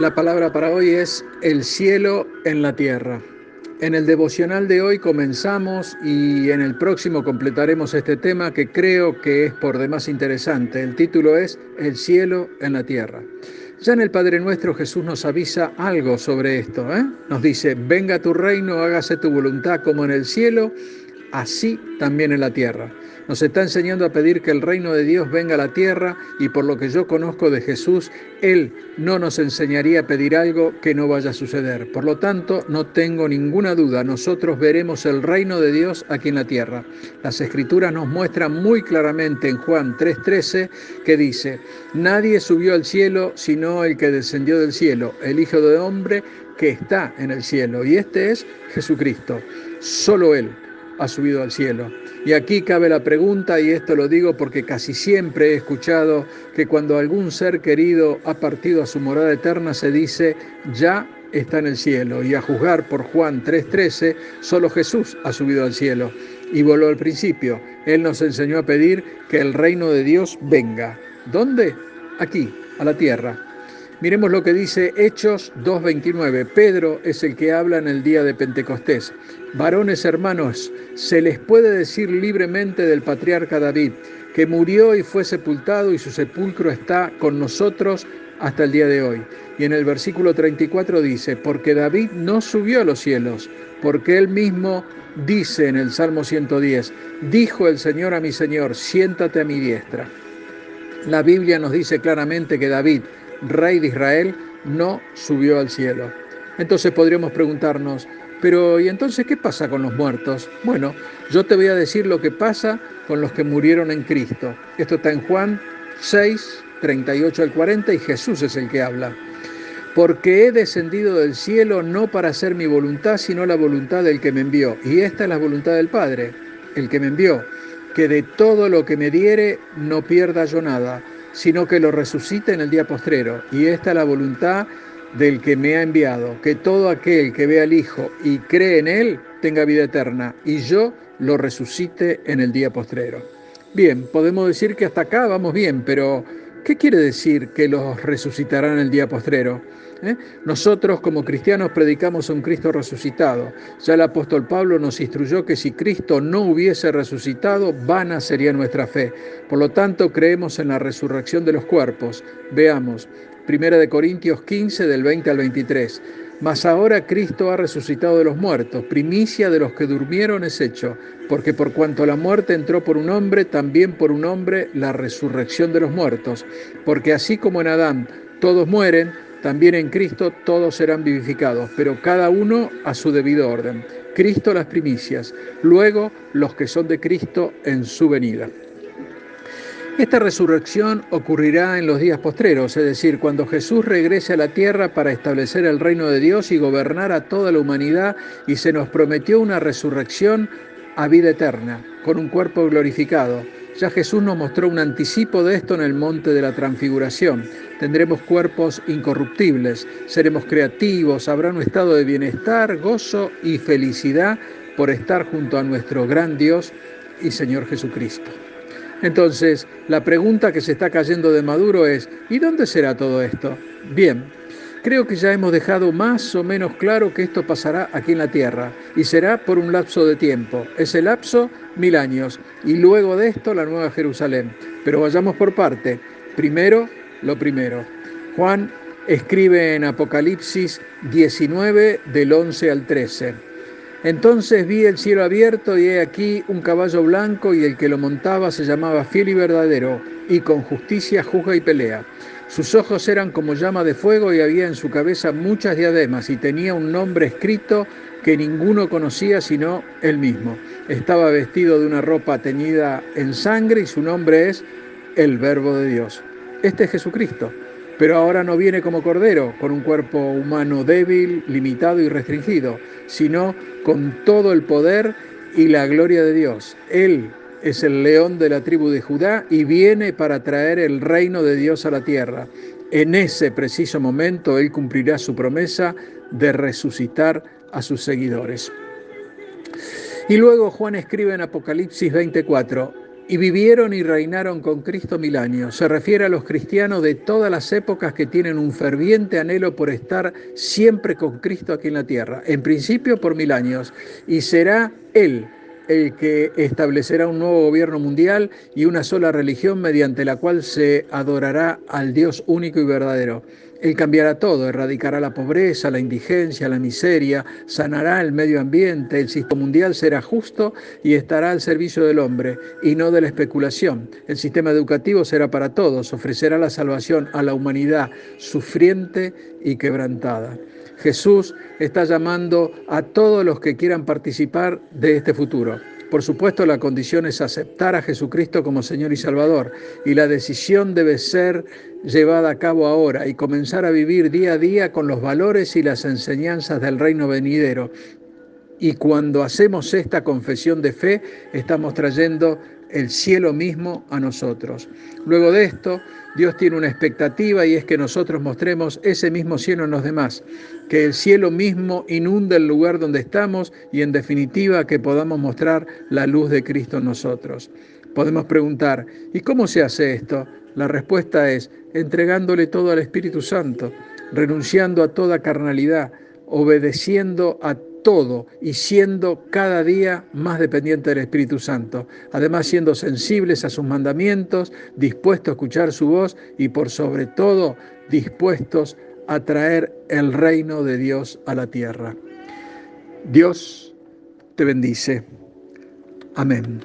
La palabra para hoy es el cielo en la tierra. En el devocional de hoy comenzamos y en el próximo completaremos este tema que creo que es por demás interesante. El título es El cielo en la tierra. Ya en el Padre Nuestro Jesús nos avisa algo sobre esto. ¿eh? Nos dice, venga tu reino, hágase tu voluntad como en el cielo, así también en la tierra. Nos está enseñando a pedir que el reino de Dios venga a la tierra y por lo que yo conozco de Jesús, Él no nos enseñaría a pedir algo que no vaya a suceder. Por lo tanto, no tengo ninguna duda, nosotros veremos el reino de Dios aquí en la tierra. Las escrituras nos muestran muy claramente en Juan 3:13 que dice, nadie subió al cielo sino el que descendió del cielo, el Hijo de Hombre que está en el cielo. Y este es Jesucristo, solo Él ha subido al cielo. Y aquí cabe la pregunta, y esto lo digo porque casi siempre he escuchado que cuando algún ser querido ha partido a su morada eterna se dice, ya está en el cielo. Y a juzgar por Juan 3:13, solo Jesús ha subido al cielo. Y voló al principio. Él nos enseñó a pedir que el reino de Dios venga. ¿Dónde? Aquí, a la tierra. Miremos lo que dice Hechos 2.29. Pedro es el que habla en el día de Pentecostés. Varones hermanos, se les puede decir libremente del patriarca David, que murió y fue sepultado y su sepulcro está con nosotros hasta el día de hoy. Y en el versículo 34 dice, porque David no subió a los cielos, porque él mismo dice en el Salmo 110, dijo el Señor a mi Señor, siéntate a mi diestra. La Biblia nos dice claramente que David, rey de Israel, no subió al cielo. Entonces podríamos preguntarnos, pero ¿y entonces qué pasa con los muertos? Bueno, yo te voy a decir lo que pasa con los que murieron en Cristo. Esto está en Juan 6, 38 al 40 y Jesús es el que habla. Porque he descendido del cielo no para hacer mi voluntad, sino la voluntad del que me envió. Y esta es la voluntad del Padre, el que me envió, que de todo lo que me diere no pierda yo nada sino que lo resucite en el día postrero. Y esta es la voluntad del que me ha enviado, que todo aquel que vea al Hijo y cree en Él tenga vida eterna, y yo lo resucite en el día postrero. Bien, podemos decir que hasta acá vamos bien, pero ¿qué quiere decir que los resucitará en el día postrero? ¿Eh? Nosotros como cristianos predicamos un Cristo resucitado. Ya el apóstol Pablo nos instruyó que si Cristo no hubiese resucitado, vana sería nuestra fe. Por lo tanto, creemos en la resurrección de los cuerpos. Veamos, 1 Corintios 15 del 20 al 23. Mas ahora Cristo ha resucitado de los muertos, primicia de los que durmieron es hecho, porque por cuanto la muerte entró por un hombre, también por un hombre la resurrección de los muertos, porque así como en Adán todos mueren, también en Cristo todos serán vivificados, pero cada uno a su debido orden. Cristo las primicias, luego los que son de Cristo en su venida. Esta resurrección ocurrirá en los días postreros, es decir, cuando Jesús regrese a la tierra para establecer el reino de Dios y gobernar a toda la humanidad y se nos prometió una resurrección a vida eterna, con un cuerpo glorificado. Ya Jesús nos mostró un anticipo de esto en el monte de la transfiguración. Tendremos cuerpos incorruptibles, seremos creativos, habrá un estado de bienestar, gozo y felicidad por estar junto a nuestro gran Dios y Señor Jesucristo. Entonces, la pregunta que se está cayendo de Maduro es, ¿y dónde será todo esto? Bien, Creo que ya hemos dejado más o menos claro que esto pasará aquí en la Tierra y será por un lapso de tiempo. Ese lapso, mil años, y luego de esto la Nueva Jerusalén. Pero vayamos por parte. Primero, lo primero. Juan escribe en Apocalipsis 19 del 11 al 13. Entonces vi el cielo abierto y he aquí un caballo blanco y el que lo montaba se llamaba fiel y verdadero y con justicia juzga y pelea. Sus ojos eran como llama de fuego y había en su cabeza muchas diademas y tenía un nombre escrito que ninguno conocía sino él mismo. Estaba vestido de una ropa teñida en sangre y su nombre es el Verbo de Dios. Este es Jesucristo, pero ahora no viene como cordero, con un cuerpo humano débil, limitado y restringido, sino con todo el poder y la gloria de Dios. Él es el león de la tribu de Judá y viene para traer el reino de Dios a la tierra. En ese preciso momento Él cumplirá su promesa de resucitar a sus seguidores. Y luego Juan escribe en Apocalipsis 24, y vivieron y reinaron con Cristo mil años. Se refiere a los cristianos de todas las épocas que tienen un ferviente anhelo por estar siempre con Cristo aquí en la tierra, en principio por mil años, y será Él el que establecerá un nuevo gobierno mundial y una sola religión mediante la cual se adorará al Dios único y verdadero. Él cambiará todo, erradicará la pobreza, la indigencia, la miseria, sanará el medio ambiente, el sistema mundial será justo y estará al servicio del hombre y no de la especulación. El sistema educativo será para todos, ofrecerá la salvación a la humanidad sufriente y quebrantada. Jesús está llamando a todos los que quieran participar de este futuro. Por supuesto, la condición es aceptar a Jesucristo como Señor y Salvador y la decisión debe ser llevada a cabo ahora y comenzar a vivir día a día con los valores y las enseñanzas del reino venidero. Y cuando hacemos esta confesión de fe, estamos trayendo el cielo mismo a nosotros. Luego de esto, Dios tiene una expectativa y es que nosotros mostremos ese mismo cielo en los demás, que el cielo mismo inunde el lugar donde estamos y en definitiva que podamos mostrar la luz de Cristo en nosotros. Podemos preguntar, ¿y cómo se hace esto? La respuesta es entregándole todo al Espíritu Santo, renunciando a toda carnalidad, obedeciendo a todo y siendo cada día más dependiente del Espíritu Santo. Además, siendo sensibles a sus mandamientos, dispuestos a escuchar su voz y por sobre todo dispuestos a traer el reino de Dios a la tierra. Dios te bendice. Amén.